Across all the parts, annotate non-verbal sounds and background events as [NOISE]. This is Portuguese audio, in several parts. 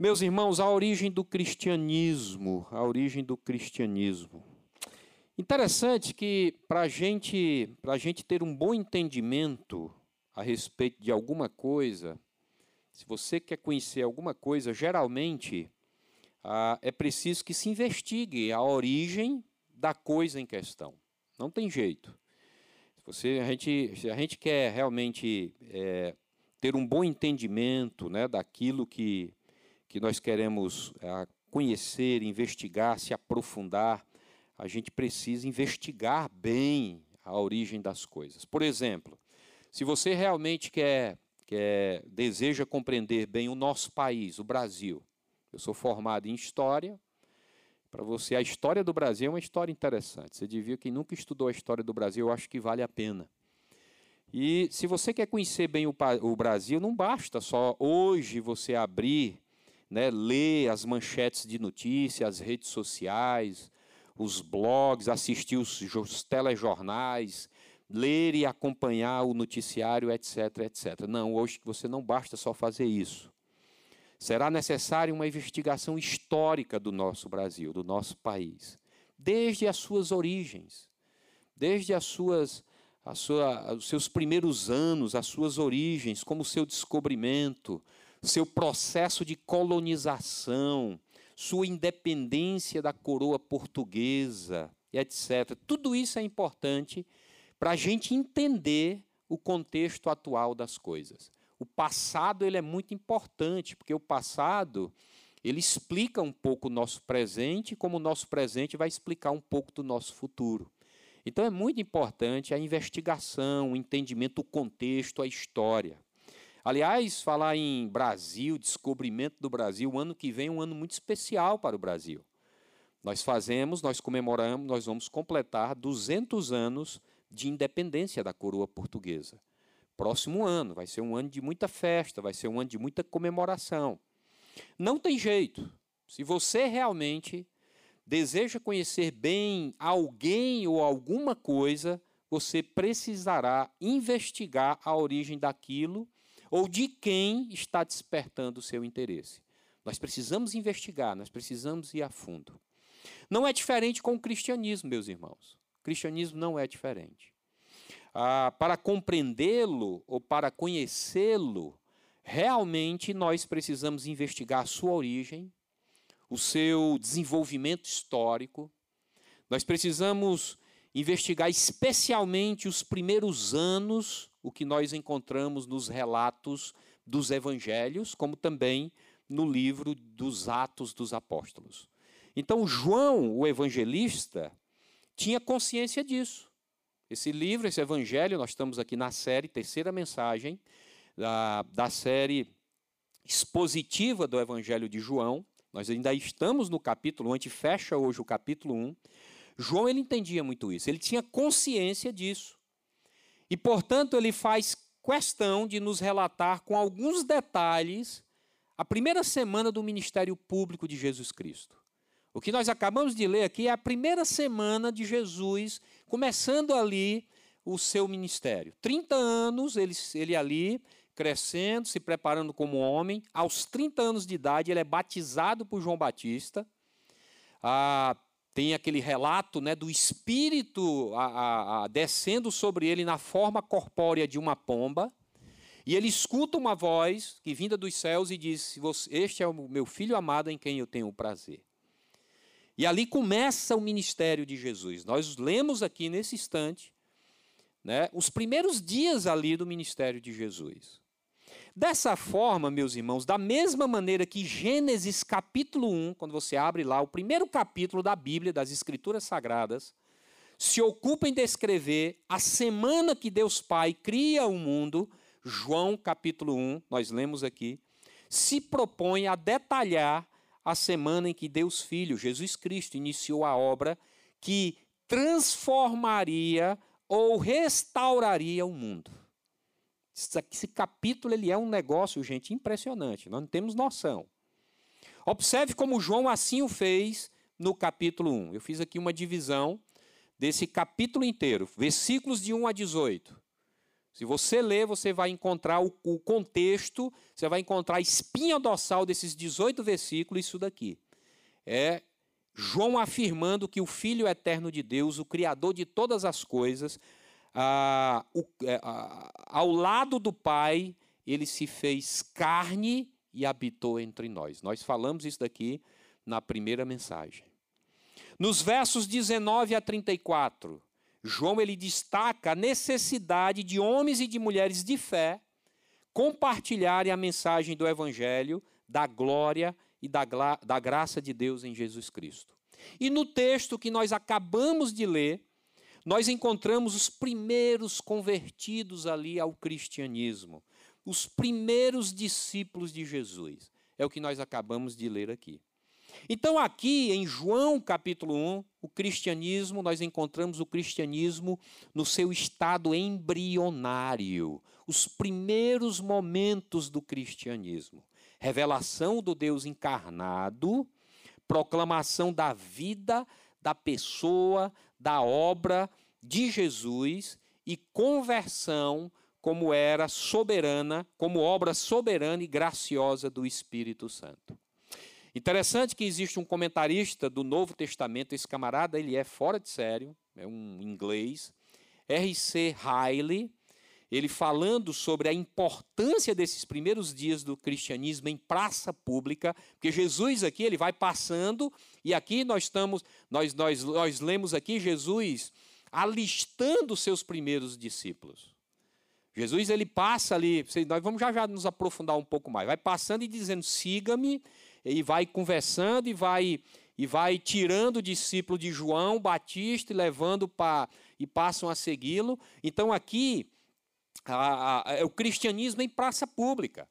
Meus irmãos, a origem do cristianismo, a origem do cristianismo. Interessante que para gente, a gente ter um bom entendimento a respeito de alguma coisa, se você quer conhecer alguma coisa, geralmente ah, é preciso que se investigue a origem da coisa em questão. Não tem jeito. Se, você, a, gente, se a gente quer realmente é, ter um bom entendimento né, daquilo que que nós queremos é, conhecer, investigar, se aprofundar, a gente precisa investigar bem a origem das coisas. Por exemplo, se você realmente quer, quer deseja compreender bem o nosso país, o Brasil, eu sou formado em história. Para você, a história do Brasil é uma história interessante. Você devia, quem nunca estudou a história do Brasil, eu acho que vale a pena. E se você quer conhecer bem o, o Brasil, não basta só hoje você abrir né, ler as manchetes de notícias, as redes sociais, os blogs, assistir os, os telejornais, ler e acompanhar o noticiário, etc, etc. Não, hoje você não basta só fazer isso. Será necessária uma investigação histórica do nosso Brasil, do nosso país, desde as suas origens, desde as suas, a sua, os seus primeiros anos, as suas origens, como o seu descobrimento, seu processo de colonização, sua independência da coroa portuguesa, etc. Tudo isso é importante para a gente entender o contexto atual das coisas. O passado ele é muito importante, porque o passado ele explica um pouco o nosso presente, como o nosso presente vai explicar um pouco do nosso futuro. Então é muito importante a investigação, o entendimento do contexto, a história. Aliás, falar em Brasil, descobrimento do Brasil, o ano que vem é um ano muito especial para o Brasil. Nós fazemos, nós comemoramos, nós vamos completar 200 anos de independência da coroa portuguesa. Próximo ano, vai ser um ano de muita festa, vai ser um ano de muita comemoração. Não tem jeito. Se você realmente deseja conhecer bem alguém ou alguma coisa, você precisará investigar a origem daquilo ou de quem está despertando o seu interesse. Nós precisamos investigar, nós precisamos ir a fundo. Não é diferente com o cristianismo, meus irmãos. O cristianismo não é diferente. Ah, para compreendê-lo ou para conhecê-lo, realmente nós precisamos investigar a sua origem, o seu desenvolvimento histórico. Nós precisamos investigar especialmente os primeiros anos, o que nós encontramos nos relatos dos evangelhos, como também no livro dos Atos dos Apóstolos. Então, João, o evangelista, tinha consciência disso. Esse livro, esse evangelho, nós estamos aqui na série, terceira mensagem, da, da série expositiva do evangelho de João. Nós ainda estamos no capítulo 1, a gente fecha hoje o capítulo 1. João ele entendia muito isso, ele tinha consciência disso. E, portanto, ele faz questão de nos relatar com alguns detalhes a primeira semana do ministério público de Jesus Cristo. O que nós acabamos de ler aqui é a primeira semana de Jesus, começando ali o seu ministério. 30 anos ele, ele ali, crescendo, se preparando como homem. Aos 30 anos de idade, ele é batizado por João Batista. Ah, tem aquele relato né, do espírito a, a, a, descendo sobre ele na forma corpórea de uma pomba. E ele escuta uma voz que vinda dos céus e diz: Este é o meu filho amado em quem eu tenho o prazer. E ali começa o ministério de Jesus. Nós lemos aqui nesse instante né, os primeiros dias ali do ministério de Jesus. Dessa forma, meus irmãos, da mesma maneira que Gênesis capítulo 1, quando você abre lá o primeiro capítulo da Bíblia, das Escrituras Sagradas, se ocupa em descrever a semana que Deus Pai cria o mundo, João capítulo 1, nós lemos aqui, se propõe a detalhar a semana em que Deus Filho, Jesus Cristo, iniciou a obra que transformaria ou restauraria o mundo. Esse capítulo ele é um negócio, gente, impressionante. Nós não temos noção. Observe como João assim o fez no capítulo 1. Eu fiz aqui uma divisão desse capítulo inteiro, versículos de 1 a 18. Se você ler, você vai encontrar o, o contexto, você vai encontrar a espinha dorsal desses 18 versículos, isso daqui. É João afirmando que o Filho eterno de Deus, o Criador de todas as coisas, ah, o, ah, ao lado do Pai, ele se fez carne e habitou entre nós. Nós falamos isso daqui na primeira mensagem. Nos versos 19 a 34, João ele destaca a necessidade de homens e de mulheres de fé compartilharem a mensagem do evangelho, da glória e da, da graça de Deus em Jesus Cristo. E no texto que nós acabamos de ler, nós encontramos os primeiros convertidos ali ao cristianismo, os primeiros discípulos de Jesus. É o que nós acabamos de ler aqui. Então, aqui em João capítulo 1, o cristianismo, nós encontramos o cristianismo no seu estado embrionário, os primeiros momentos do cristianismo. Revelação do Deus encarnado, proclamação da vida, da pessoa, da obra de Jesus e conversão como era soberana, como obra soberana e graciosa do Espírito Santo. Interessante que existe um comentarista do Novo Testamento, esse camarada, ele é fora de sério, é um inglês, R.C. Riley, ele falando sobre a importância desses primeiros dias do cristianismo em praça pública, porque Jesus aqui ele vai passando e aqui nós estamos, nós nós nós lemos aqui Jesus alistando seus primeiros discípulos. Jesus ele passa ali, nós vamos já já nos aprofundar um pouco mais. Vai passando e dizendo: "Siga-me", e vai conversando e vai e vai tirando o discípulo de João Batista e levando para e passam a segui-lo. Então aqui a, a, é o cristianismo em praça pública.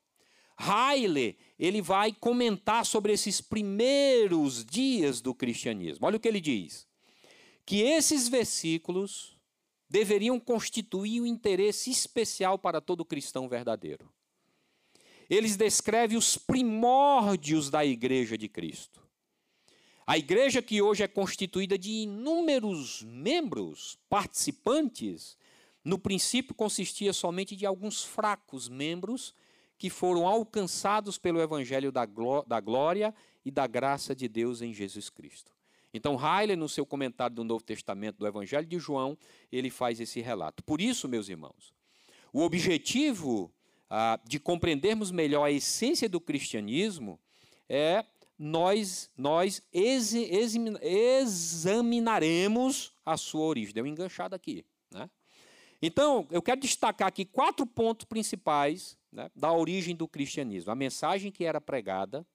Haile, ele vai comentar sobre esses primeiros dias do cristianismo. Olha o que ele diz: que esses versículos deveriam constituir um interesse especial para todo cristão verdadeiro eles descrevem os primórdios da igreja de Cristo. A igreja que hoje é constituída de inúmeros membros, participantes, no princípio consistia somente de alguns fracos membros que foram alcançados pelo evangelho da glória e da graça de Deus em Jesus Cristo. Então, Haile, no seu comentário do Novo Testamento do Evangelho de João, ele faz esse relato. Por isso, meus irmãos, o objetivo ah, de compreendermos melhor a essência do cristianismo, é nós, nós examinaremos a sua origem. Deu enganchado aqui. Então, eu quero destacar aqui quatro pontos principais né, da origem do cristianismo. A mensagem que era pregada.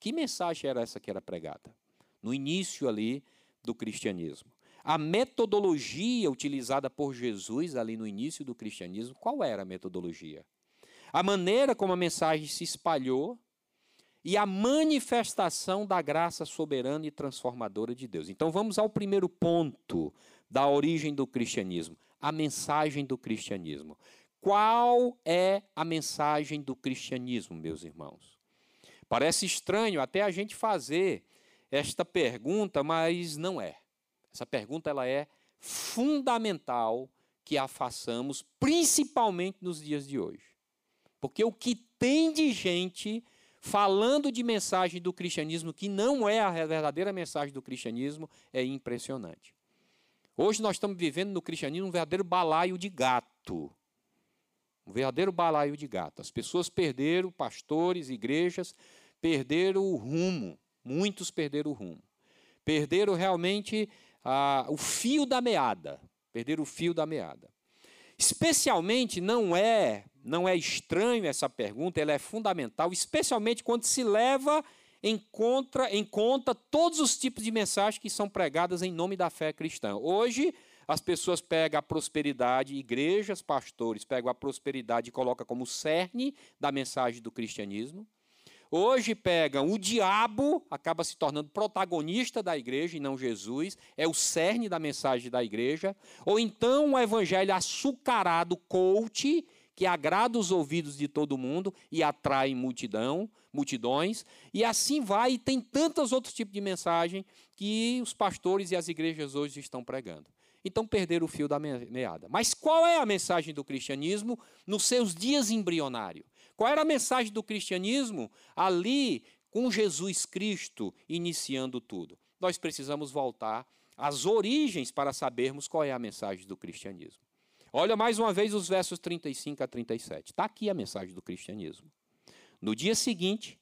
Que mensagem era essa que era pregada? No início ali do cristianismo. A metodologia utilizada por Jesus ali no início do cristianismo, qual era a metodologia? a maneira como a mensagem se espalhou e a manifestação da graça soberana e transformadora de Deus. Então vamos ao primeiro ponto da origem do cristianismo, a mensagem do cristianismo. Qual é a mensagem do cristianismo, meus irmãos? Parece estranho até a gente fazer esta pergunta, mas não é. Essa pergunta ela é fundamental que a façamos, principalmente nos dias de hoje. Porque o que tem de gente falando de mensagem do cristianismo que não é a verdadeira mensagem do cristianismo é impressionante. Hoje nós estamos vivendo no cristianismo um verdadeiro balaio de gato. Um verdadeiro balaio de gato. As pessoas perderam, pastores, igrejas, perderam o rumo. Muitos perderam o rumo. Perderam realmente ah, o fio da meada. Perderam o fio da meada. Especialmente não é não é estranho essa pergunta, ela é fundamental, especialmente quando se leva em, contra, em conta todos os tipos de mensagens que são pregadas em nome da fé cristã. Hoje, as pessoas pegam a prosperidade, igrejas, pastores pegam a prosperidade e colocam como cerne da mensagem do cristianismo. Hoje pegam o diabo, acaba se tornando protagonista da igreja e não Jesus, é o cerne da mensagem da igreja. Ou então o evangelho açucarado, coach, que agrada os ouvidos de todo mundo e atrai multidão, multidões, e assim vai, e tem tantos outros tipos de mensagem que os pastores e as igrejas hoje estão pregando. então perderam o fio da meada. Mas qual é a mensagem do cristianismo nos seus dias embrionários? Qual era a mensagem do cristianismo ali com Jesus Cristo iniciando tudo? Nós precisamos voltar às origens para sabermos qual é a mensagem do cristianismo. Olha mais uma vez os versos 35 a 37. Está aqui a mensagem do cristianismo. No dia seguinte,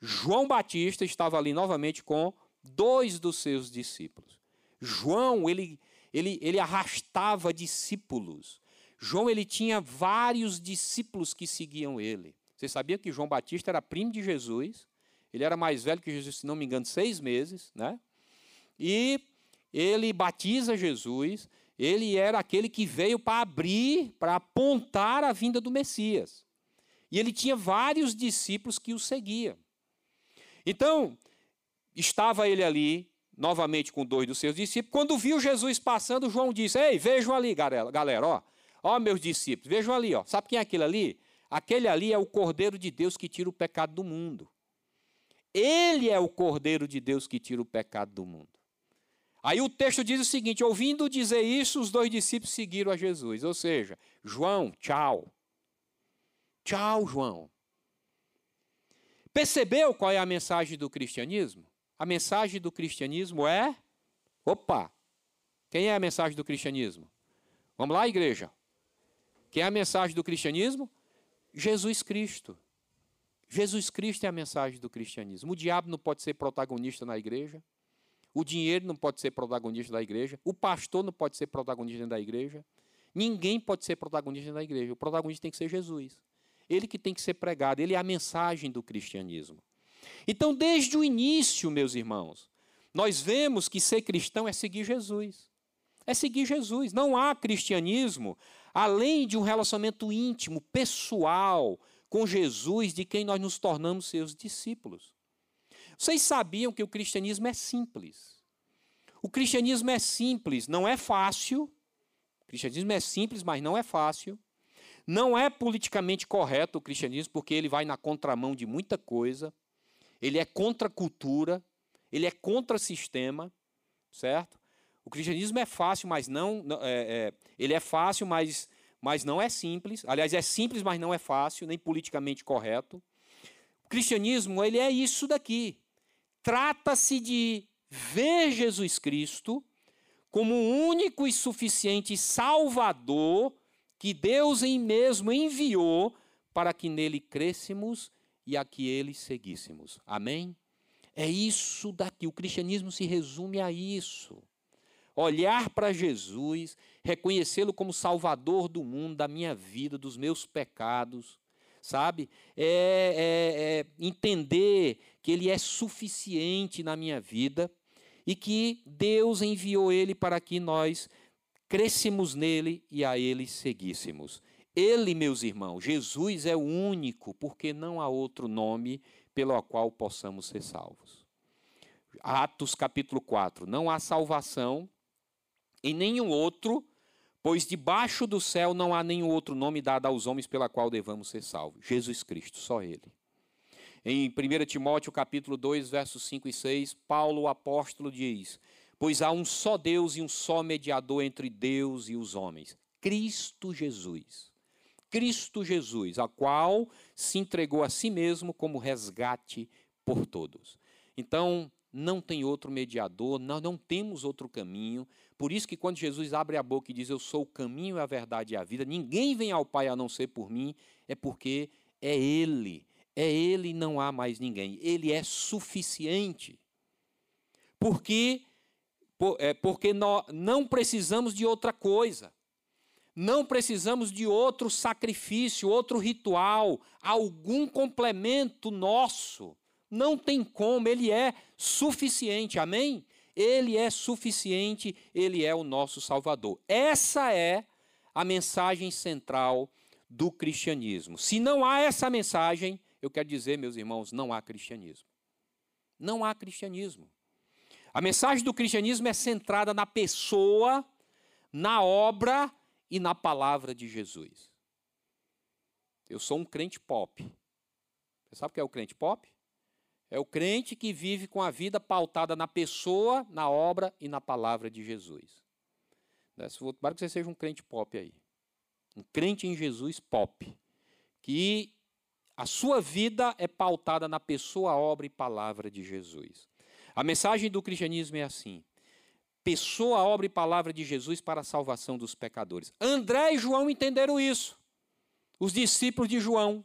João Batista estava ali novamente com dois dos seus discípulos. João, ele, ele, ele arrastava discípulos. João, ele tinha vários discípulos que seguiam ele. Você sabia que João Batista era primo de Jesus? Ele era mais velho que Jesus, se não me engano, seis meses, né? E ele batiza Jesus. Ele era aquele que veio para abrir, para apontar a vinda do Messias. E ele tinha vários discípulos que o seguiam. Então, estava ele ali, novamente com dois dos seus discípulos. Quando viu Jesus passando, João disse: Ei, vejam ali, galera, ó, ó, meus discípulos, vejam ali, ó. Sabe quem é aquele ali? Aquele ali é o Cordeiro de Deus que tira o pecado do mundo. Ele é o Cordeiro de Deus que tira o pecado do mundo. Aí o texto diz o seguinte: ouvindo dizer isso, os dois discípulos seguiram a Jesus. Ou seja, João, tchau. Tchau, João. Percebeu qual é a mensagem do cristianismo? A mensagem do cristianismo é. Opa! Quem é a mensagem do cristianismo? Vamos lá, igreja. Quem é a mensagem do cristianismo? Jesus Cristo. Jesus Cristo é a mensagem do cristianismo. O diabo não pode ser protagonista na igreja. O dinheiro não pode ser protagonista da igreja. O pastor não pode ser protagonista da igreja. Ninguém pode ser protagonista da igreja. O protagonista tem que ser Jesus ele que tem que ser pregado, ele é a mensagem do cristianismo. Então, desde o início, meus irmãos, nós vemos que ser cristão é seguir Jesus. É seguir Jesus. Não há cristianismo além de um relacionamento íntimo, pessoal com Jesus, de quem nós nos tornamos seus discípulos. Vocês sabiam que o cristianismo é simples. O cristianismo é simples, não é fácil. O cristianismo é simples, mas não é fácil. Não é politicamente correto o cristianismo, porque ele vai na contramão de muita coisa. Ele é contra a cultura, ele é contra sistema, certo? O cristianismo é fácil, mas não. É, é, ele é fácil, mas, mas não é simples. Aliás, é simples, mas não é fácil, nem politicamente correto. O cristianismo, ele é isso daqui. Trata-se de ver Jesus Cristo como o único e suficiente Salvador que Deus em mesmo enviou para que nele crêssemos e a que ele seguíssemos. Amém? É isso daqui. O cristianismo se resume a isso. Olhar para Jesus, reconhecê-lo como Salvador do mundo, da minha vida, dos meus pecados, sabe? É, é, é entender que Ele é suficiente na minha vida e que Deus enviou Ele para que nós crescêssemos nele e a ele seguíssemos. Ele, meus irmãos, Jesus é o único, porque não há outro nome pelo qual possamos ser salvos. Atos capítulo 4. Não há salvação em nenhum outro, pois debaixo do céu não há nenhum outro nome dado aos homens pela qual devamos ser salvos. Jesus Cristo, só Ele. Em 1 Timóteo capítulo 2, versos 5 e 6, Paulo, o apóstolo, diz: Pois há um só Deus e um só mediador entre Deus e os homens, Cristo Jesus. Cristo Jesus, a qual se entregou a si mesmo como resgate por todos. Então, não tem outro mediador, nós não temos outro caminho. Por isso que quando Jesus abre a boca e diz: "Eu sou o caminho, a verdade e a vida", ninguém vem ao Pai a não ser por mim, é porque é ele. É ele, não há mais ninguém. Ele é suficiente. Porque porque nós não precisamos de outra coisa. Não precisamos de outro sacrifício, outro ritual, algum complemento nosso. Não tem como, ele é suficiente, amém? Ele é suficiente, ele é o nosso Salvador. Essa é a mensagem central do cristianismo. Se não há essa mensagem, eu quero dizer, meus irmãos, não há cristianismo. Não há cristianismo. A mensagem do cristianismo é centrada na pessoa, na obra e na palavra de Jesus. Eu sou um crente pop. Você sabe o que é o crente pop? É o crente que vive com a vida pautada na pessoa, na obra e na palavra de Jesus. Né? Para que você seja um crente pop aí. Um crente em Jesus pop. Que a sua vida é pautada na pessoa, obra e palavra de Jesus. A mensagem do cristianismo é assim: pessoa, obra e palavra de Jesus para a salvação dos pecadores. André e João entenderam isso. Os discípulos de João.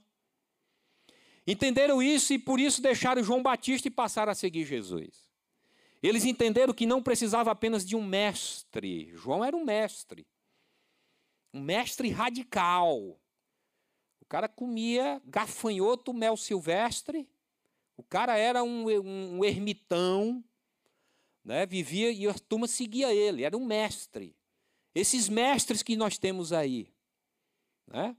Entenderam isso e por isso deixaram João Batista e passaram a seguir Jesus. Eles entenderam que não precisava apenas de um mestre. João era um mestre. Um mestre radical. O cara comia gafanhoto, mel silvestre. O cara era um, um, ermitão, né? vivia e a turma seguia ele, era um mestre. Esses mestres que nós temos aí, né?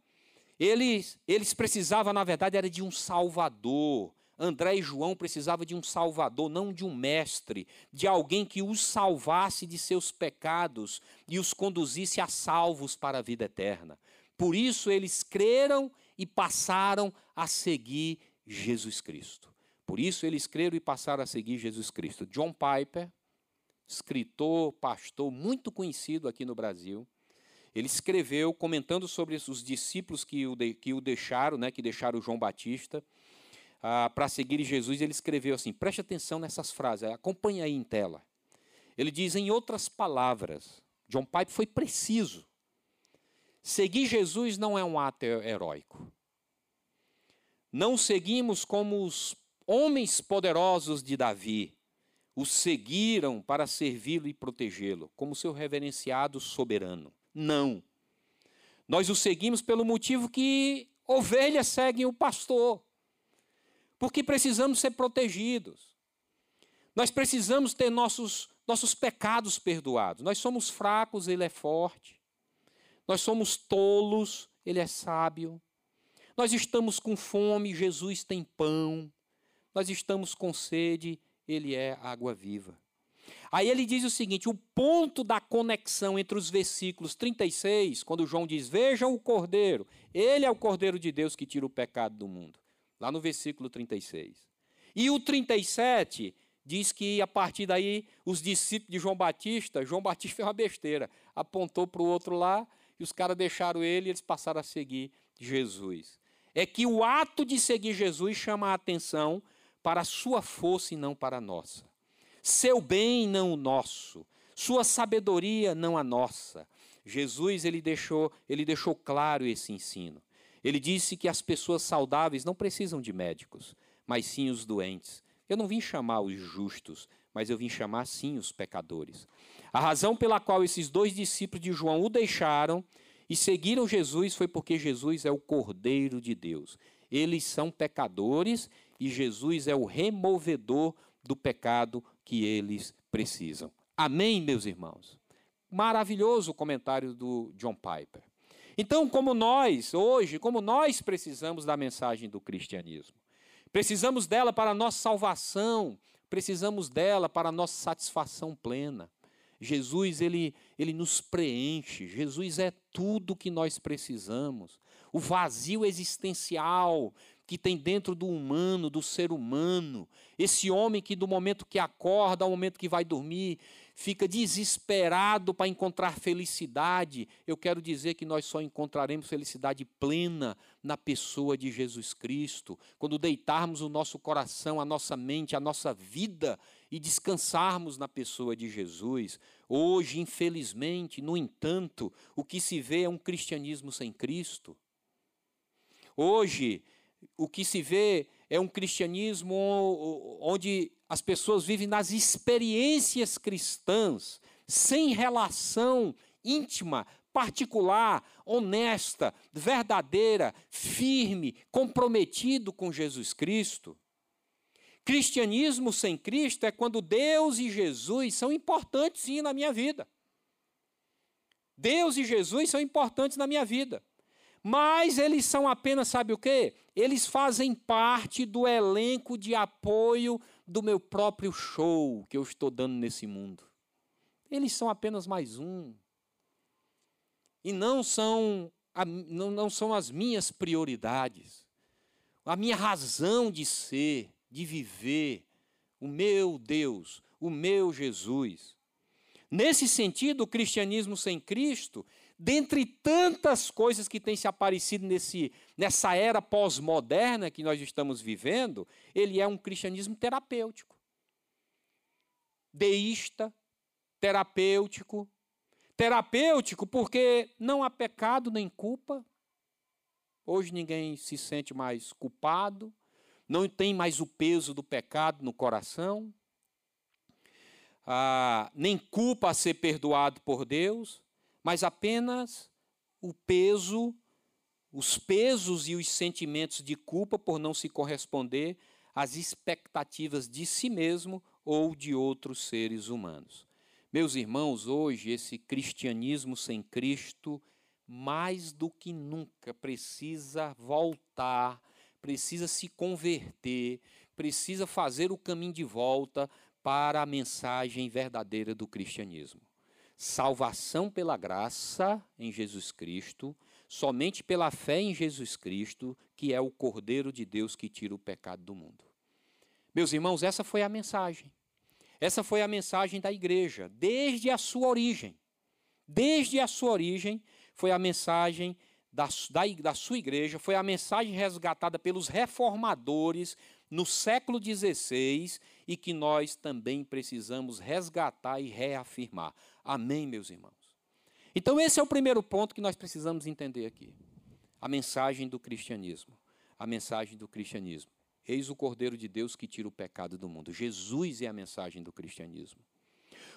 eles, eles precisavam, na verdade, era de um salvador. André e João precisavam de um salvador, não de um mestre, de alguém que os salvasse de seus pecados e os conduzisse a salvos para a vida eterna. Por isso eles creram e passaram a seguir Jesus Cristo. Por isso eles creram e passaram a seguir Jesus Cristo. John Piper, escritor, pastor muito conhecido aqui no Brasil, ele escreveu comentando sobre os discípulos que o, de, que o deixaram, né, que deixaram João Batista ah, para seguir Jesus. Ele escreveu assim: preste atenção nessas frases, acompanhe aí em tela. Ele diz, em outras palavras, John Piper foi preciso. Seguir Jesus não é um ato heróico. Não seguimos como os homens poderosos de Davi. O seguiram para servi-lo e protegê-lo, como seu reverenciado soberano. Não. Nós o seguimos pelo motivo que ovelhas seguem o pastor. Porque precisamos ser protegidos. Nós precisamos ter nossos, nossos pecados perdoados. Nós somos fracos, ele é forte. Nós somos tolos, ele é sábio. Nós estamos com fome, Jesus tem pão. Nós estamos com sede, ele é água viva. Aí ele diz o seguinte: o ponto da conexão entre os versículos 36, quando João diz: Vejam o cordeiro, ele é o cordeiro de Deus que tira o pecado do mundo. Lá no versículo 36. E o 37 diz que a partir daí os discípulos de João Batista, João Batista fez uma besteira, apontou para o outro lá e os caras deixaram ele e eles passaram a seguir Jesus. É que o ato de seguir Jesus chama a atenção para a sua força e não para a nossa. Seu bem não o nosso, sua sabedoria não a nossa. Jesus ele deixou, ele deixou claro esse ensino. Ele disse que as pessoas saudáveis não precisam de médicos, mas sim os doentes. Eu não vim chamar os justos, mas eu vim chamar sim os pecadores. A razão pela qual esses dois discípulos de João o deixaram e seguiram Jesus foi porque Jesus é o Cordeiro de Deus. Eles são pecadores e Jesus é o removedor do pecado que eles precisam. Amém, meus irmãos? Maravilhoso o comentário do John Piper. Então, como nós, hoje, como nós precisamos da mensagem do cristianismo, precisamos dela para a nossa salvação, precisamos dela para a nossa satisfação plena. Jesus, ele, ele nos preenche. Jesus é tudo que nós precisamos. O vazio existencial que tem dentro do humano, do ser humano. Esse homem que do momento que acorda ao momento que vai dormir, fica desesperado para encontrar felicidade. Eu quero dizer que nós só encontraremos felicidade plena na pessoa de Jesus Cristo, quando deitarmos o nosso coração, a nossa mente, a nossa vida e descansarmos na pessoa de Jesus. Hoje, infelizmente, no entanto, o que se vê é um cristianismo sem Cristo. Hoje, o que se vê é um cristianismo onde as pessoas vivem nas experiências cristãs, sem relação íntima, particular, honesta, verdadeira, firme, comprometido com Jesus Cristo. Cristianismo sem Cristo é quando Deus e Jesus são importantes sim na minha vida. Deus e Jesus são importantes na minha vida. Mas eles são apenas, sabe o quê? Eles fazem parte do elenco de apoio do meu próprio show que eu estou dando nesse mundo. Eles são apenas mais um. E não são, não, não são as minhas prioridades. A minha razão de ser, de viver, o meu Deus, o meu Jesus. Nesse sentido, o cristianismo sem Cristo, dentre tantas coisas que têm se aparecido nesse, nessa era pós-moderna que nós estamos vivendo, ele é um cristianismo terapêutico. Deísta, terapêutico. Terapêutico porque não há pecado nem culpa. Hoje ninguém se sente mais culpado, não tem mais o peso do pecado no coração ah, nem culpa a ser perdoado por Deus, mas apenas o peso, os pesos e os sentimentos de culpa por não se corresponder às expectativas de si mesmo ou de outros seres humanos. Meus irmãos, hoje esse cristianismo sem Cristo, mais do que nunca, precisa voltar, precisa se converter, precisa fazer o caminho de volta para a mensagem verdadeira do cristianismo. Salvação pela graça em Jesus Cristo, somente pela fé em Jesus Cristo, que é o Cordeiro de Deus que tira o pecado do mundo. Meus irmãos, essa foi a mensagem. Essa foi a mensagem da igreja, desde a sua origem. Desde a sua origem, foi a mensagem da, da, da sua igreja, foi a mensagem resgatada pelos reformadores no século XVI e que nós também precisamos resgatar e reafirmar. Amém, meus irmãos? Então, esse é o primeiro ponto que nós precisamos entender aqui. A mensagem do cristianismo. A mensagem do cristianismo. Eis o Cordeiro de Deus que tira o pecado do mundo. Jesus é a mensagem do cristianismo.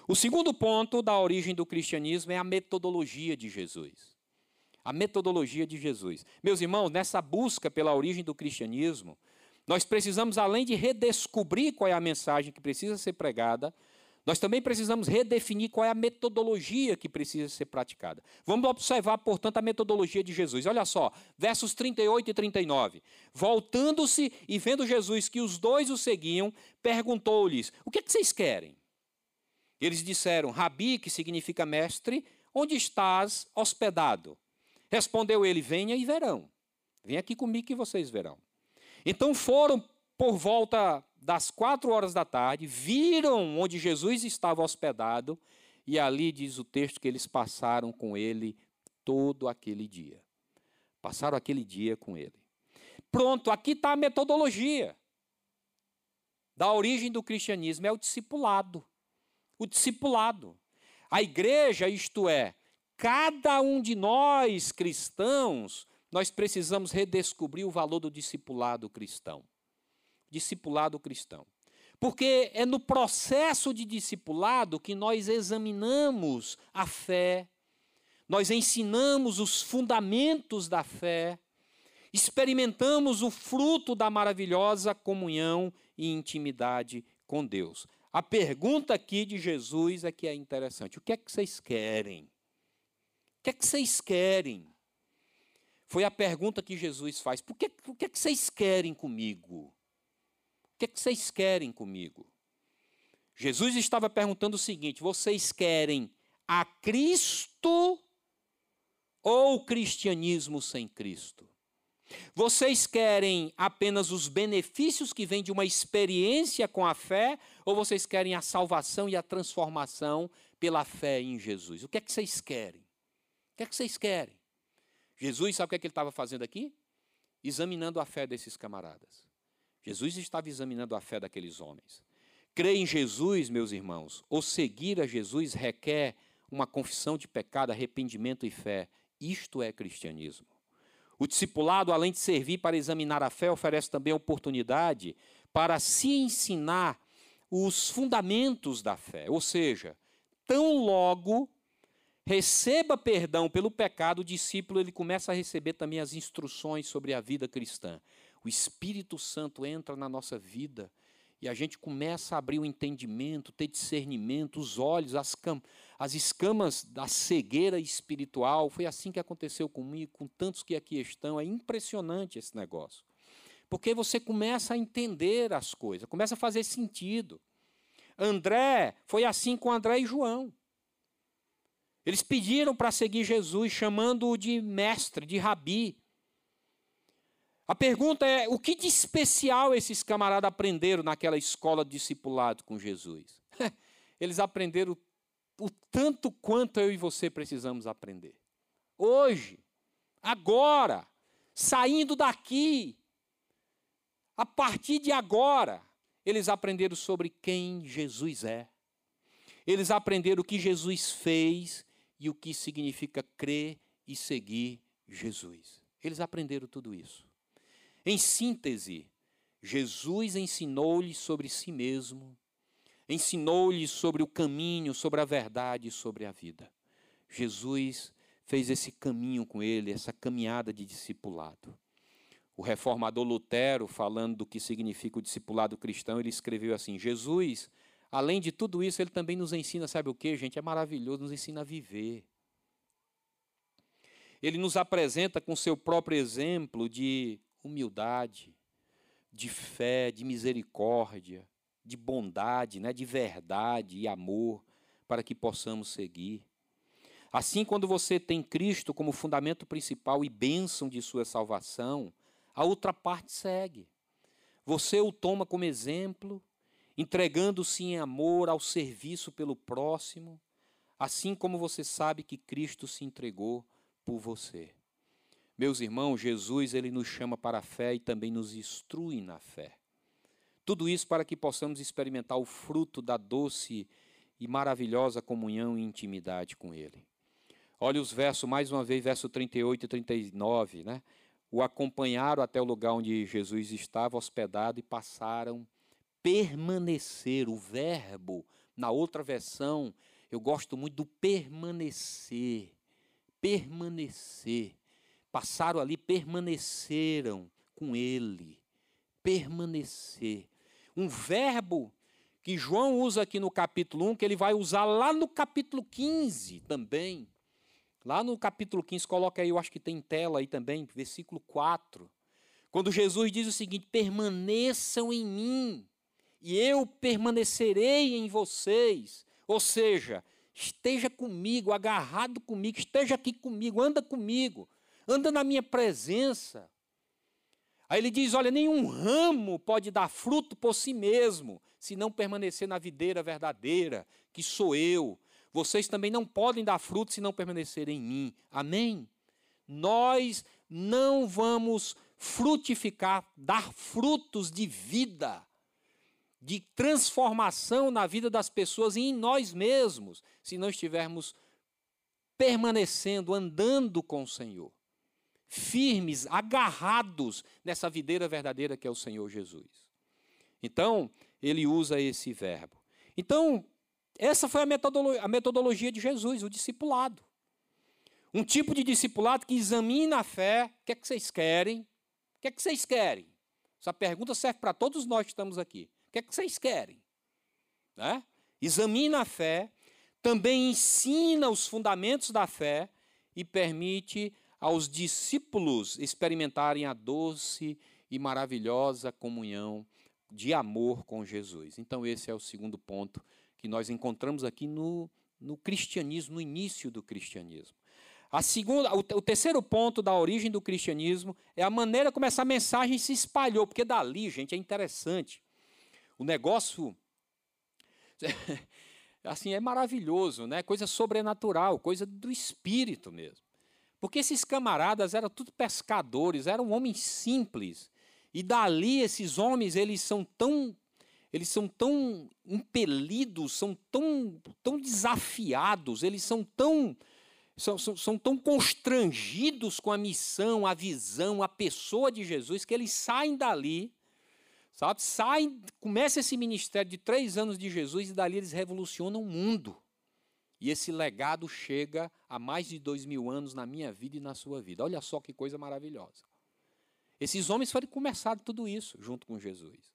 O segundo ponto da origem do cristianismo é a metodologia de Jesus. A metodologia de Jesus. Meus irmãos, nessa busca pela origem do cristianismo, nós precisamos, além de redescobrir qual é a mensagem que precisa ser pregada, nós também precisamos redefinir qual é a metodologia que precisa ser praticada. Vamos observar, portanto, a metodologia de Jesus. Olha só, versos 38 e 39. Voltando-se e vendo Jesus que os dois o seguiam, perguntou-lhes: O que, é que vocês querem? Eles disseram: Rabi, que significa mestre, onde estás hospedado? Respondeu ele: Venha e verão. Vem aqui comigo que vocês verão. Então foram por volta das quatro horas da tarde, viram onde Jesus estava hospedado, e ali diz o texto que eles passaram com ele todo aquele dia. Passaram aquele dia com ele. Pronto, aqui está a metodologia da origem do cristianismo: é o discipulado. O discipulado. A igreja, isto é, cada um de nós cristãos, nós precisamos redescobrir o valor do discipulado cristão. Discipulado cristão. Porque é no processo de discipulado que nós examinamos a fé, nós ensinamos os fundamentos da fé, experimentamos o fruto da maravilhosa comunhão e intimidade com Deus. A pergunta aqui de Jesus é que é interessante: o que é que vocês querem? O que é que vocês querem? Foi a pergunta que Jesus faz: Por que, o que, é que vocês querem comigo? O que, é que vocês querem comigo? Jesus estava perguntando o seguinte: vocês querem a Cristo ou o cristianismo sem Cristo? Vocês querem apenas os benefícios que vêm de uma experiência com a fé ou vocês querem a salvação e a transformação pela fé em Jesus? O que é que vocês querem? O que é que vocês querem? Jesus, sabe o que, é que ele estava fazendo aqui? Examinando a fé desses camaradas. Jesus estava examinando a fé daqueles homens. Crer em Jesus, meus irmãos, ou seguir a Jesus requer uma confissão de pecado, arrependimento e fé. Isto é cristianismo. O discipulado, além de servir para examinar a fé, oferece também a oportunidade para se ensinar os fundamentos da fé. Ou seja, tão logo receba perdão pelo pecado, o discípulo ele começa a receber também as instruções sobre a vida cristã. O Espírito Santo entra na nossa vida e a gente começa a abrir o entendimento, ter discernimento, os olhos, as, as escamas da cegueira espiritual. Foi assim que aconteceu comigo, com tantos que aqui estão. É impressionante esse negócio. Porque você começa a entender as coisas, começa a fazer sentido. André, foi assim com André e João. Eles pediram para seguir Jesus, chamando-o de mestre, de rabi. A pergunta é: o que de especial esses camaradas aprenderam naquela escola de discipulado com Jesus? [LAUGHS] Eles aprenderam o tanto quanto eu e você precisamos aprender. Hoje, agora, saindo daqui, a partir de agora, eles aprenderam sobre quem Jesus é. Eles aprenderam o que Jesus fez e o que significa crer e seguir Jesus. Eles aprenderam tudo isso. Em síntese, Jesus ensinou-lhes sobre si mesmo, ensinou-lhes sobre o caminho, sobre a verdade e sobre a vida. Jesus fez esse caminho com ele, essa caminhada de discipulado. O reformador Lutero, falando do que significa o discipulado cristão, ele escreveu assim: Jesus, além de tudo isso, ele também nos ensina, sabe o que, gente? É maravilhoso, nos ensina a viver. Ele nos apresenta com seu próprio exemplo de humildade, de fé, de misericórdia, de bondade, né, de verdade e amor, para que possamos seguir. Assim, quando você tem Cristo como fundamento principal e bênção de sua salvação, a outra parte segue. Você o toma como exemplo, entregando-se em amor ao serviço pelo próximo, assim como você sabe que Cristo se entregou por você. Meus irmãos, Jesus ele nos chama para a fé e também nos instrui na fé. Tudo isso para que possamos experimentar o fruto da doce e maravilhosa comunhão e intimidade com Ele. Olha os versos, mais uma vez, verso 38 e 39, né? O acompanharam até o lugar onde Jesus estava hospedado e passaram permanecer. O verbo, na outra versão, eu gosto muito do permanecer. Permanecer passaram ali, permaneceram com ele. Permanecer. Um verbo que João usa aqui no capítulo 1, que ele vai usar lá no capítulo 15 também. Lá no capítulo 15, coloca aí, eu acho que tem tela aí também, versículo 4. Quando Jesus diz o seguinte: permaneçam em mim, e eu permanecerei em vocês. Ou seja, esteja comigo, agarrado comigo, esteja aqui comigo, anda comigo anda na minha presença. Aí ele diz: Olha, nenhum ramo pode dar fruto por si mesmo, se não permanecer na videira verdadeira, que sou eu. Vocês também não podem dar fruto se não permanecerem em mim. Amém? Nós não vamos frutificar, dar frutos de vida, de transformação na vida das pessoas e em nós mesmos, se não estivermos permanecendo, andando com o Senhor firmes, agarrados nessa videira verdadeira que é o Senhor Jesus. Então, ele usa esse verbo. Então, essa foi a metodologia, a metodologia de Jesus, o discipulado. Um tipo de discipulado que examina a fé. O que é que vocês querem? O que é que vocês querem? Essa pergunta serve para todos nós que estamos aqui. O que é que vocês querem? Né? Examina a fé, também ensina os fundamentos da fé e permite aos discípulos experimentarem a doce e maravilhosa comunhão de amor com Jesus. Então, esse é o segundo ponto que nós encontramos aqui no, no cristianismo, no início do cristianismo. A segunda, o, o terceiro ponto da origem do cristianismo é a maneira como essa mensagem se espalhou, porque dali, gente, é interessante. O negócio [LAUGHS] assim é maravilhoso, né? Coisa sobrenatural, coisa do espírito mesmo. Porque esses camaradas eram tudo pescadores, eram homens simples. E dali esses homens, eles são tão eles são tão impelidos, são tão, tão desafiados, eles são tão são, são, são tão constrangidos com a missão, a visão, a pessoa de Jesus, que eles saem dali, sabe? Saem, começa esse ministério de três anos de Jesus e dali eles revolucionam o mundo. E esse legado chega a mais de dois mil anos na minha vida e na sua vida. Olha só que coisa maravilhosa. Esses homens foram começar tudo isso junto com Jesus.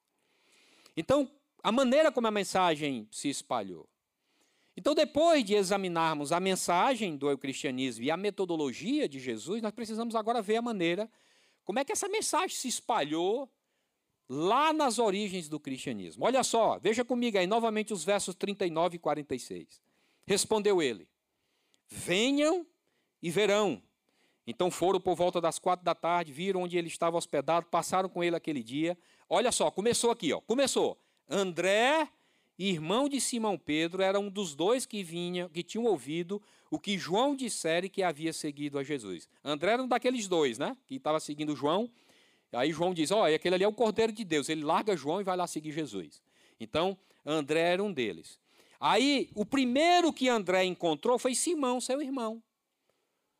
Então, a maneira como a mensagem se espalhou. Então, depois de examinarmos a mensagem do cristianismo e a metodologia de Jesus, nós precisamos agora ver a maneira como é que essa mensagem se espalhou lá nas origens do cristianismo. Olha só, veja comigo aí novamente os versos 39 e 46. Respondeu ele: Venham e verão. Então foram por volta das quatro da tarde, viram onde ele estava hospedado, passaram com ele aquele dia. Olha só, começou aqui, ó. Começou. André irmão de Simão Pedro, era um dos dois que vinha, que tinham ouvido o que João dissera que havia seguido a Jesus. André era um daqueles dois, né? Que estava seguindo João. Aí João diz: Ó, oh, aquele ali é o Cordeiro de Deus. Ele larga João e vai lá seguir Jesus. Então, André era um deles. Aí, o primeiro que André encontrou foi Simão, seu irmão.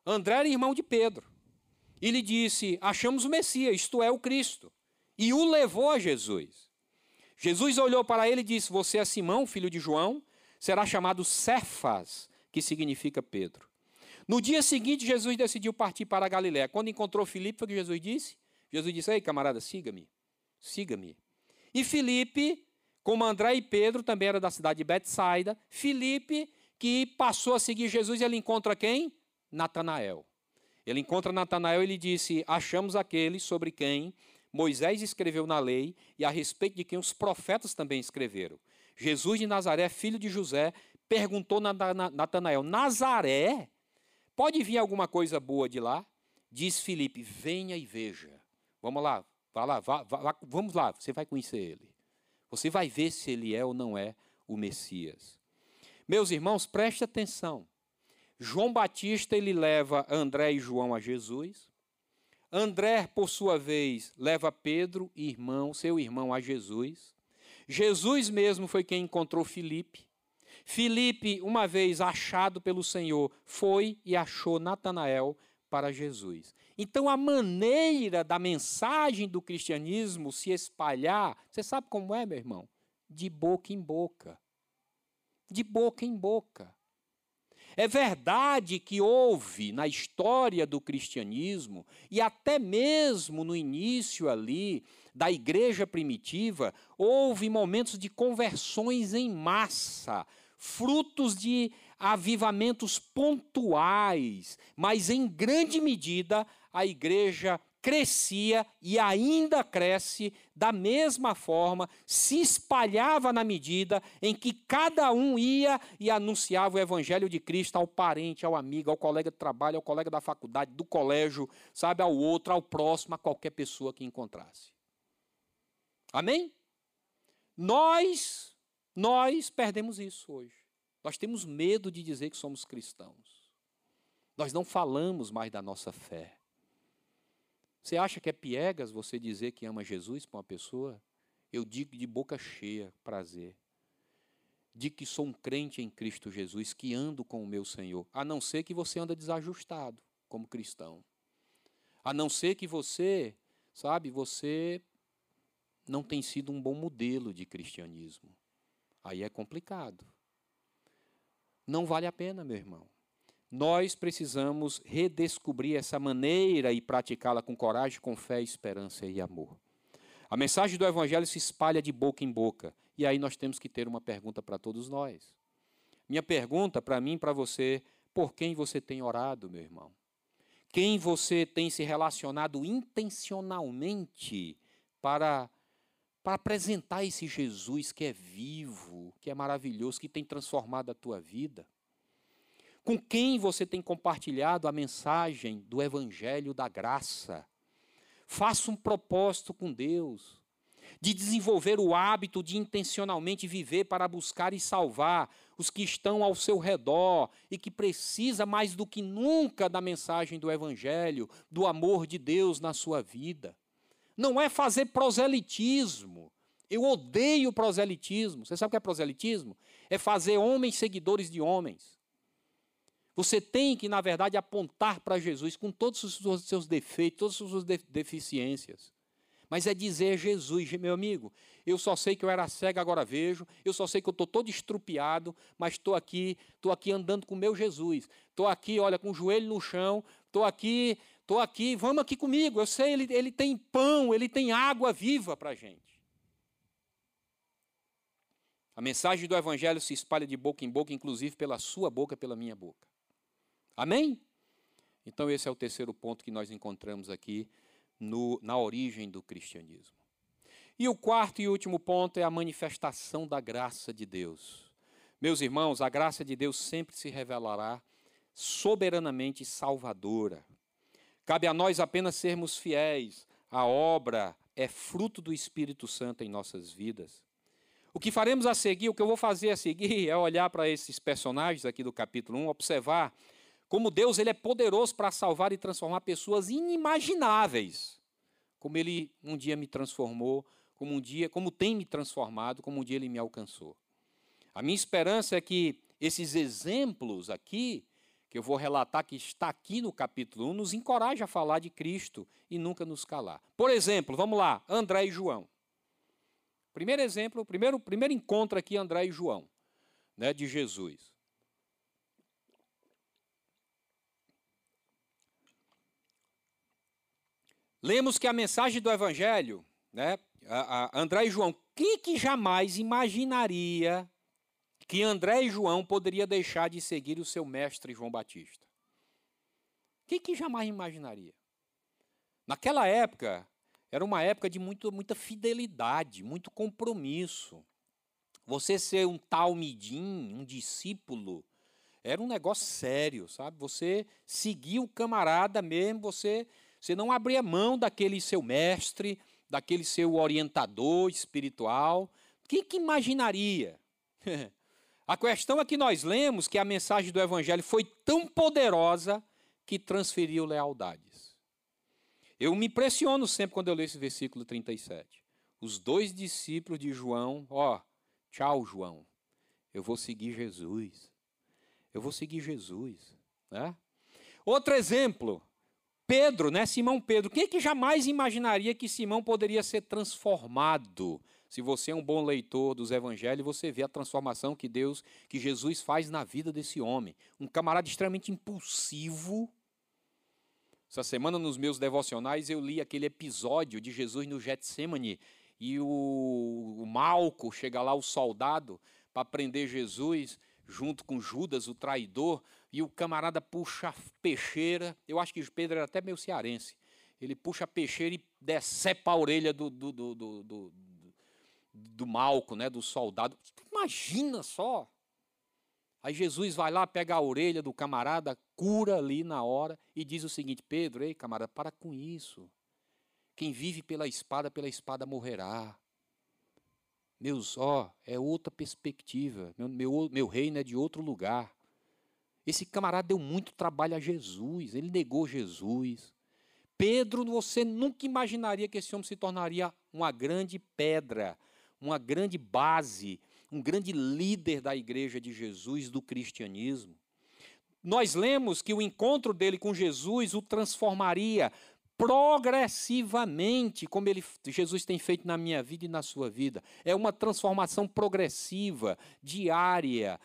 André era irmão de Pedro. E lhe disse: Achamos o Messias, isto é, o Cristo. E o levou a Jesus. Jesus olhou para ele e disse: Você é Simão, filho de João, será chamado Cefas, que significa Pedro. No dia seguinte, Jesus decidiu partir para a Galiléia. Quando encontrou Filipe, foi o que Jesus disse? Jesus disse: Ei, camarada, siga-me. Siga-me. E Filipe, como André e Pedro, também era da cidade de Betsaida. Filipe, que passou a seguir Jesus, ele encontra quem? Natanael. Ele encontra Natanael e ele disse: Achamos aquele sobre quem Moisés escreveu na lei e a respeito de quem os profetas também escreveram. Jesus de Nazaré, filho de José, perguntou a Natanael: Nazaré? Pode vir alguma coisa boa de lá? Diz Filipe: Venha e veja. Vamos lá, vá lá, vá, vá, vamos lá, você vai conhecer ele. Você vai ver se ele é ou não é o Messias. Meus irmãos, preste atenção. João Batista ele leva André e João a Jesus. André, por sua vez, leva Pedro, irmão, seu irmão, a Jesus. Jesus mesmo foi quem encontrou Filipe. Filipe, uma vez achado pelo Senhor, foi e achou Natanael para Jesus. Então, a maneira da mensagem do cristianismo se espalhar, você sabe como é, meu irmão? De boca em boca. De boca em boca. É verdade que houve na história do cristianismo, e até mesmo no início ali da igreja primitiva, houve momentos de conversões em massa, frutos de avivamentos pontuais, mas em grande medida a igreja crescia e ainda cresce da mesma forma, se espalhava na medida em que cada um ia e anunciava o evangelho de Cristo ao parente, ao amigo, ao colega de trabalho, ao colega da faculdade, do colégio, sabe, ao outro, ao próximo, a qualquer pessoa que encontrasse. Amém? Nós, nós perdemos isso hoje. Nós temos medo de dizer que somos cristãos. Nós não falamos mais da nossa fé. Você acha que é piegas você dizer que ama Jesus para uma pessoa? Eu digo de boca cheia, prazer. Digo que sou um crente em Cristo Jesus, que ando com o meu Senhor, a não ser que você anda desajustado como cristão. A não ser que você, sabe, você não tem sido um bom modelo de cristianismo. Aí é complicado. Não vale a pena, meu irmão. Nós precisamos redescobrir essa maneira e praticá-la com coragem, com fé, esperança e amor. A mensagem do Evangelho se espalha de boca em boca. E aí nós temos que ter uma pergunta para todos nós. Minha pergunta para mim e para você: por quem você tem orado, meu irmão? Quem você tem se relacionado intencionalmente para, para apresentar esse Jesus que é vivo, que é maravilhoso, que tem transformado a tua vida? Com quem você tem compartilhado a mensagem do Evangelho da Graça? Faça um propósito com Deus de desenvolver o hábito de intencionalmente viver para buscar e salvar os que estão ao seu redor e que precisa mais do que nunca da mensagem do evangelho, do amor de Deus na sua vida. Não é fazer proselitismo. Eu odeio proselitismo. Você sabe o que é proselitismo? É fazer homens seguidores de homens. Você tem que, na verdade, apontar para Jesus com todos os seus defeitos, todas as suas deficiências. Mas é dizer Jesus, meu amigo, eu só sei que eu era cego, agora vejo, eu só sei que eu estou todo estrupiado, mas estou aqui, estou aqui andando com o meu Jesus. Estou aqui, olha, com o joelho no chão, estou aqui, estou aqui, vamos aqui comigo. Eu sei, ele, ele tem pão, ele tem água viva para a gente. A mensagem do Evangelho se espalha de boca em boca, inclusive pela sua boca, pela minha boca. Amém? Então, esse é o terceiro ponto que nós encontramos aqui no, na origem do cristianismo. E o quarto e último ponto é a manifestação da graça de Deus. Meus irmãos, a graça de Deus sempre se revelará soberanamente salvadora. Cabe a nós apenas sermos fiéis. A obra é fruto do Espírito Santo em nossas vidas. O que faremos a seguir, o que eu vou fazer a seguir [LAUGHS] é olhar para esses personagens aqui do capítulo 1, observar como Deus ele é poderoso para salvar e transformar pessoas inimagináveis, como ele um dia me transformou, como um dia, como tem me transformado, como um dia ele me alcançou. A minha esperança é que esses exemplos aqui que eu vou relatar que está aqui no capítulo 1 nos encoraja a falar de Cristo e nunca nos calar. Por exemplo, vamos lá, André e João. Primeiro exemplo, primeiro, primeiro encontro aqui, André e João, né, de Jesus. Lemos que a mensagem do Evangelho, né, a, André e João, quem que jamais imaginaria que André e João poderiam deixar de seguir o seu mestre João Batista? Quem que jamais imaginaria? Naquela época, era uma época de muito, muita fidelidade, muito compromisso. Você ser um talmidim, um discípulo, era um negócio sério, sabe? Você seguia o camarada mesmo, você você não abria mão daquele seu mestre, daquele seu orientador espiritual. Quem que imaginaria? [LAUGHS] a questão é que nós lemos que a mensagem do Evangelho foi tão poderosa que transferiu lealdades. Eu me impressiono sempre quando eu leio esse versículo 37. Os dois discípulos de João, ó, tchau, João. Eu vou seguir Jesus. Eu vou seguir Jesus. Né? Outro exemplo, Pedro, né? Simão Pedro. Quem é que jamais imaginaria que Simão poderia ser transformado? Se você é um bom leitor dos evangelhos, você vê a transformação que Deus, que Jesus faz na vida desse homem. Um camarada extremamente impulsivo. Essa semana, nos meus devocionais, eu li aquele episódio de Jesus no Getsemane e o, o Malco chega lá, o soldado, para prender Jesus junto com Judas, o traidor, e o camarada puxa a peixeira. Eu acho que Pedro era até meio cearense. Ele puxa a peixeira e decepa a orelha do, do, do, do, do, do malco, né, do soldado. Imagina só! Aí Jesus vai lá, pega a orelha do camarada, cura ali na hora e diz o seguinte: Pedro, ei, camarada, para com isso. Quem vive pela espada, pela espada morrerá. Meus, ó, é outra perspectiva. Meu, meu, meu reino é de outro lugar. Esse camarada deu muito trabalho a Jesus, ele negou Jesus. Pedro, você nunca imaginaria que esse homem se tornaria uma grande pedra, uma grande base, um grande líder da igreja de Jesus, do cristianismo. Nós lemos que o encontro dele com Jesus o transformaria progressivamente, como ele, Jesus tem feito na minha vida e na sua vida. É uma transformação progressiva, diária,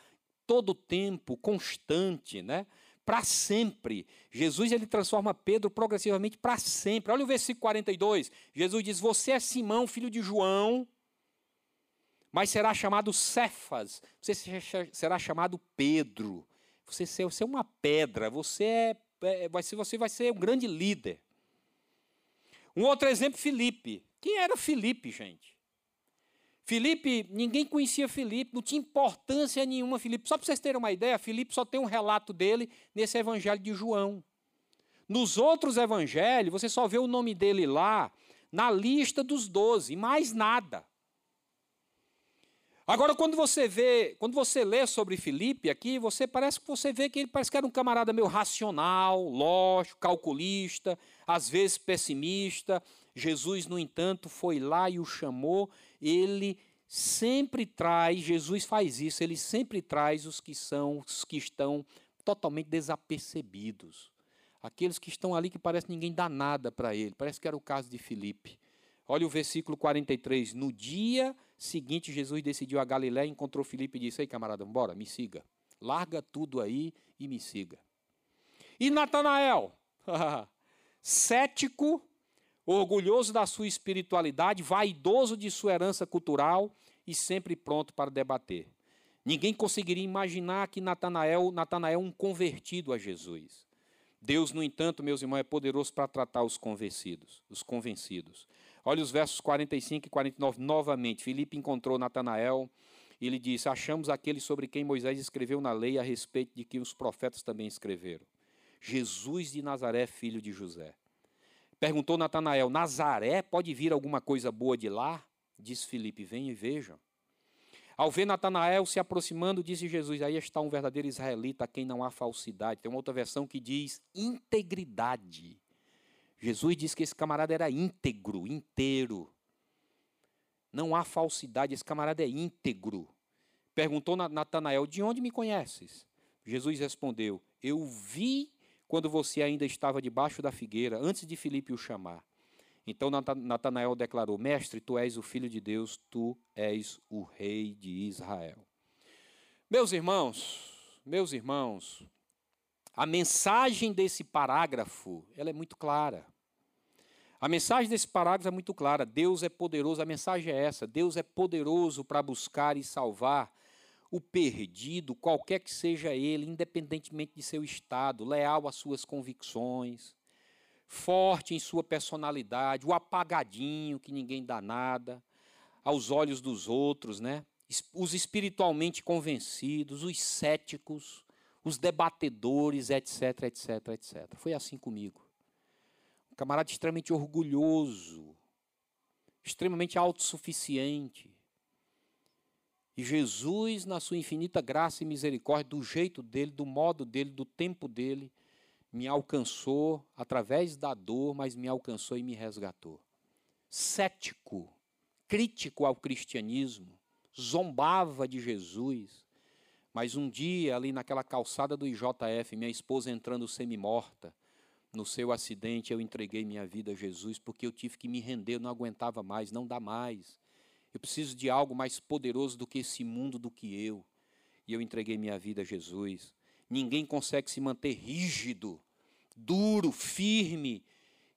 todo tempo, constante, né? Para sempre. Jesus ele transforma Pedro progressivamente para sempre. Olha o versículo 42. Jesus diz: Você é Simão, filho de João, mas será chamado Cefas. Você será chamado Pedro. Você, é uma pedra. Você é, é vai ser, você vai ser um grande líder. Um outro exemplo, Filipe. Quem era Filipe, gente? Filipe, ninguém conhecia Filipe, não tinha importância nenhuma Filipe. Só para vocês terem uma ideia, Filipe só tem um relato dele nesse evangelho de João. Nos outros evangelhos, você só vê o nome dele lá na lista dos doze, mais nada. Agora, quando você vê, quando você lê sobre Filipe aqui, você parece que você vê que ele parece que era um camarada meio racional, lógico, calculista, às vezes pessimista. Jesus, no entanto, foi lá e o chamou. Ele sempre traz, Jesus faz isso, ele sempre traz os que são, os que estão totalmente desapercebidos. Aqueles que estão ali que parece que ninguém dá nada para ele. Parece que era o caso de Filipe. Olha o versículo 43. No dia seguinte, Jesus decidiu a Galiléia, encontrou Filipe e disse: Ei, camarada, bora, me siga. Larga tudo aí e me siga. E Natanael, [LAUGHS] cético, orgulhoso da sua espiritualidade, vaidoso de sua herança cultural e sempre pronto para debater. Ninguém conseguiria imaginar que Natanael, Natanael um convertido a Jesus. Deus, no entanto, meus irmãos, é poderoso para tratar os convencidos, os convencidos. Olha os versos 45 e 49 novamente. Filipe encontrou Natanael e ele disse: Achamos aquele sobre quem Moisés escreveu na lei a respeito de que os profetas também escreveram. Jesus de Nazaré, filho de José. Perguntou Natanael: Nazaré pode vir alguma coisa boa de lá? Diz Filipe: Venha e vejam. Ao ver Natanael se aproximando, disse Jesus: Aí está um verdadeiro israelita a quem não há falsidade. Tem uma outra versão que diz integridade. Jesus disse que esse camarada era íntegro, inteiro. Não há falsidade, esse camarada é íntegro. Perguntou Natanael: De onde me conheces? Jesus respondeu: Eu vi quando você ainda estava debaixo da figueira, antes de Filipe o chamar. Então Natanael declarou: Mestre, tu és o filho de Deus, tu és o rei de Israel. Meus irmãos, meus irmãos, a mensagem desse parágrafo, ela é muito clara. A mensagem desse parágrafo é muito clara. Deus é poderoso, a mensagem é essa: Deus é poderoso para buscar e salvar o perdido, qualquer que seja ele, independentemente de seu estado, leal às suas convicções, forte em sua personalidade, o apagadinho que ninguém dá nada, aos olhos dos outros, né? Os espiritualmente convencidos, os céticos, os debatedores, etc, etc, etc. Foi assim comigo. Um camarada extremamente orgulhoso, extremamente autossuficiente. E Jesus, na sua infinita graça e misericórdia, do jeito dele, do modo dele, do tempo dele, me alcançou através da dor, mas me alcançou e me resgatou. Cético, crítico ao cristianismo, zombava de Jesus. Mas um dia, ali naquela calçada do IJF, minha esposa entrando semi-morta, no seu acidente, eu entreguei minha vida a Jesus, porque eu tive que me render, eu não aguentava mais, não dá mais. Eu preciso de algo mais poderoso do que esse mundo, do que eu. E eu entreguei minha vida a Jesus. Ninguém consegue se manter rígido, duro, firme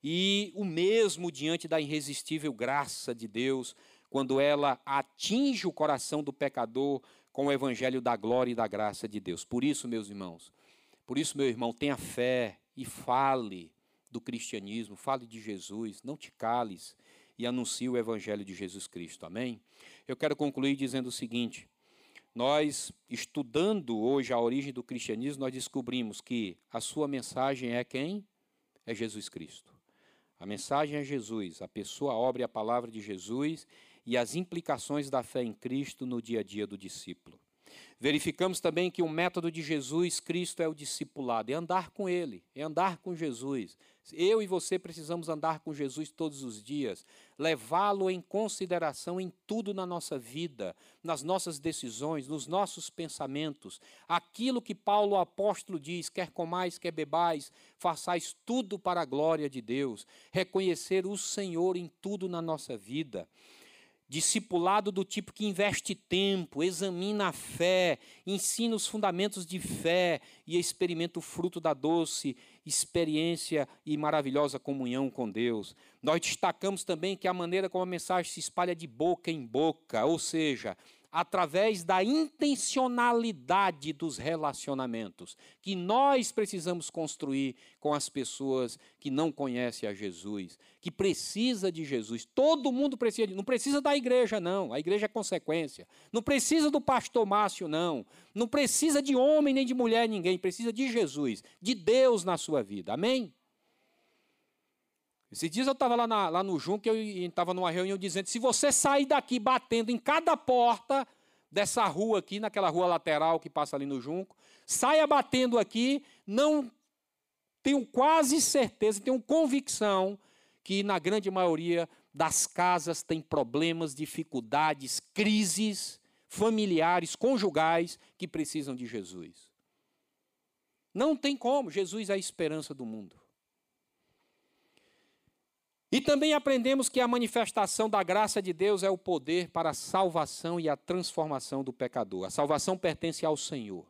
e o mesmo diante da irresistível graça de Deus, quando ela atinge o coração do pecador com o evangelho da glória e da graça de Deus. Por isso, meus irmãos, por isso, meu irmão, tenha fé e fale do cristianismo, fale de Jesus, não te cales e anuncie o evangelho de Jesus Cristo. Amém? Eu quero concluir dizendo o seguinte: nós, estudando hoje a origem do cristianismo, nós descobrimos que a sua mensagem é quem? É Jesus Cristo. A mensagem é Jesus, a pessoa, a obra e a palavra de Jesus e as implicações da fé em Cristo no dia a dia do discípulo. Verificamos também que o método de Jesus Cristo é o discipulado, é andar com Ele, é andar com Jesus. Eu e você precisamos andar com Jesus todos os dias, levá-lo em consideração em tudo na nossa vida, nas nossas decisões, nos nossos pensamentos. Aquilo que Paulo apóstolo diz: quer comais, quer bebais, façais tudo para a glória de Deus. Reconhecer o Senhor em tudo na nossa vida discipulado do tipo que investe tempo, examina a fé, ensina os fundamentos de fé e experimenta o fruto da doce experiência e maravilhosa comunhão com Deus. Nós destacamos também que a maneira como a mensagem se espalha de boca em boca, ou seja, através da intencionalidade dos relacionamentos que nós precisamos construir com as pessoas que não conhecem a Jesus, que precisa de Jesus. Todo mundo precisa, não precisa da igreja não, a igreja é consequência. Não precisa do pastor Márcio não, não precisa de homem nem de mulher ninguém, precisa de Jesus, de Deus na sua vida. Amém? Esses dias eu estava lá, lá, no Junco e estava numa reunião dizendo: se você sair daqui batendo em cada porta dessa rua aqui, naquela rua lateral que passa ali no Junco, saia batendo aqui, não tenho quase certeza, tenho convicção que na grande maioria das casas tem problemas, dificuldades, crises familiares, conjugais que precisam de Jesus. Não tem como, Jesus é a esperança do mundo. E também aprendemos que a manifestação da graça de Deus é o poder para a salvação e a transformação do pecador. A salvação pertence ao Senhor.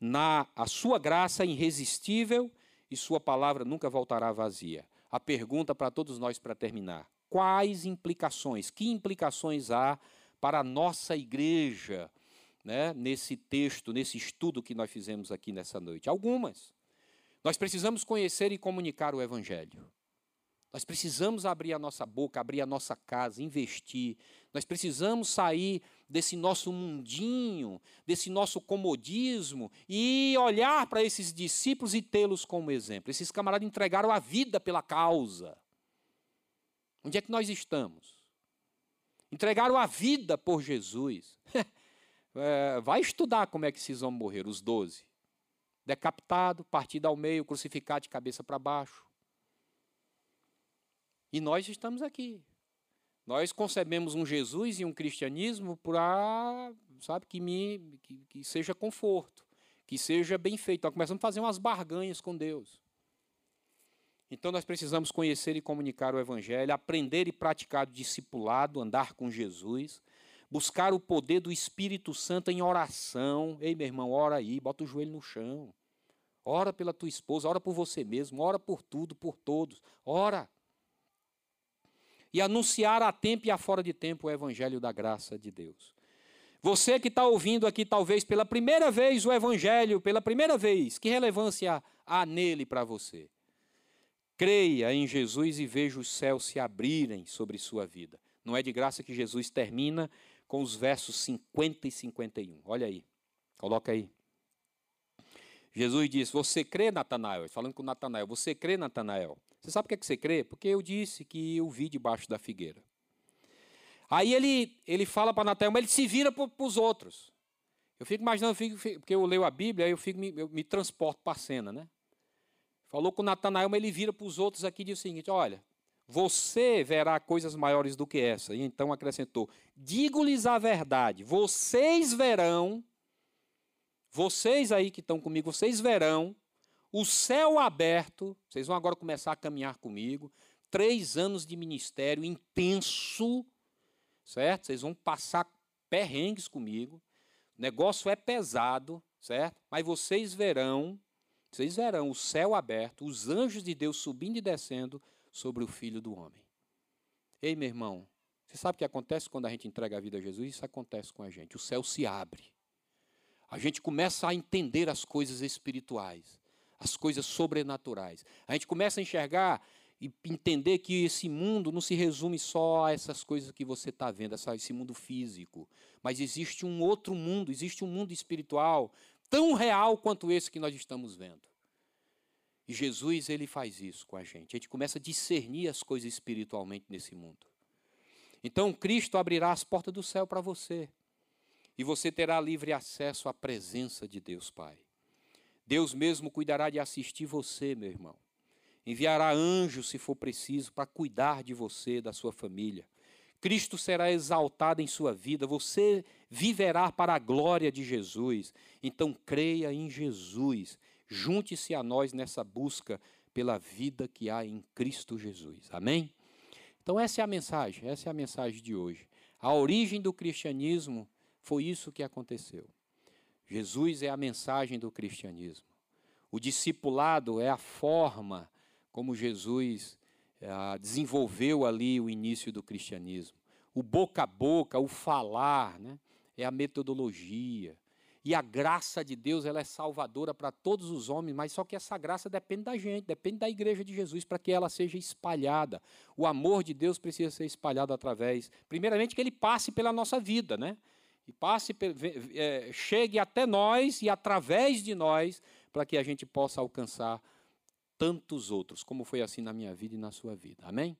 Na a sua graça irresistível e sua palavra nunca voltará vazia. A pergunta para todos nós para terminar: quais implicações, que implicações há para a nossa igreja, né, nesse texto, nesse estudo que nós fizemos aqui nessa noite? Algumas. Nós precisamos conhecer e comunicar o evangelho. Nós precisamos abrir a nossa boca, abrir a nossa casa, investir. Nós precisamos sair desse nosso mundinho, desse nosso comodismo e olhar para esses discípulos e tê-los como exemplo. Esses camaradas entregaram a vida pela causa. Onde é que nós estamos? entregaram a vida por Jesus. [LAUGHS] é, vai estudar como é que esses homens morreram, os doze. Decapitado, partido ao meio, crucificado de cabeça para baixo. E nós estamos aqui. Nós concebemos um Jesus e um cristianismo para, sabe, que, me, que, que seja conforto, que seja bem feito. Nós começamos a fazer umas barganhas com Deus. Então nós precisamos conhecer e comunicar o Evangelho, aprender e praticar o discipulado, andar com Jesus, buscar o poder do Espírito Santo em oração. Ei, meu irmão, ora aí, bota o joelho no chão. Ora pela tua esposa, ora por você mesmo, ora por tudo, por todos. Ora. E anunciar a tempo e a fora de tempo o Evangelho da graça de Deus. Você que está ouvindo aqui, talvez pela primeira vez, o Evangelho, pela primeira vez, que relevância há nele para você? Creia em Jesus e veja os céus se abrirem sobre sua vida. Não é de graça que Jesus termina com os versos 50 e 51. Olha aí, coloca aí. Jesus diz: Você crê, Natanael? Falando com Natanael: Você crê, Natanael? Você sabe o que, é que você crê? Porque eu disse que eu vi debaixo da figueira. Aí ele, ele fala para Natanael, mas ele se vira para os outros. Eu fico imaginando, eu fico, porque eu leio a Bíblia, aí eu, fico, eu me transporto para a cena, né? Falou com Natanael, mas ele vira para os outros aqui e diz o seguinte: Olha, você verá coisas maiores do que essa. E então acrescentou: Digo-lhes a verdade, vocês verão, vocês aí que estão comigo, vocês verão o céu aberto. Vocês vão agora começar a caminhar comigo. Três anos de ministério intenso, certo? Vocês vão passar perrengues comigo. O negócio é pesado, certo? Mas vocês verão vocês verão o céu aberto, os anjos de Deus subindo e descendo sobre o Filho do Homem. Ei, meu irmão, você sabe o que acontece quando a gente entrega a vida a Jesus? Isso acontece com a gente. O céu se abre. A gente começa a entender as coisas espirituais, as coisas sobrenaturais. A gente começa a enxergar e entender que esse mundo não se resume só a essas coisas que você está vendo, esse mundo físico. Mas existe um outro mundo, existe um mundo espiritual tão real quanto esse que nós estamos vendo. E Jesus, ele faz isso com a gente. A gente começa a discernir as coisas espiritualmente nesse mundo. Então, Cristo abrirá as portas do céu para você. E você terá livre acesso à presença de Deus Pai. Deus mesmo cuidará de assistir você, meu irmão. Enviará anjos, se for preciso, para cuidar de você, da sua família. Cristo será exaltado em sua vida, você viverá para a glória de Jesus. Então creia em Jesus. Junte-se a nós nessa busca pela vida que há em Cristo Jesus. Amém? Então essa é a mensagem, essa é a mensagem de hoje. A origem do cristianismo foi isso que aconteceu. Jesus é a mensagem do cristianismo. O discipulado é a forma como Jesus eh, desenvolveu ali o início do cristianismo. O boca a boca, o falar, né, é a metodologia. E a graça de Deus ela é salvadora para todos os homens, mas só que essa graça depende da gente, depende da igreja de Jesus para que ela seja espalhada. O amor de Deus precisa ser espalhado através, primeiramente, que ele passe pela nossa vida, né? Passe, é, chegue até nós e através de nós, para que a gente possa alcançar tantos outros, como foi assim na minha vida e na sua vida. Amém?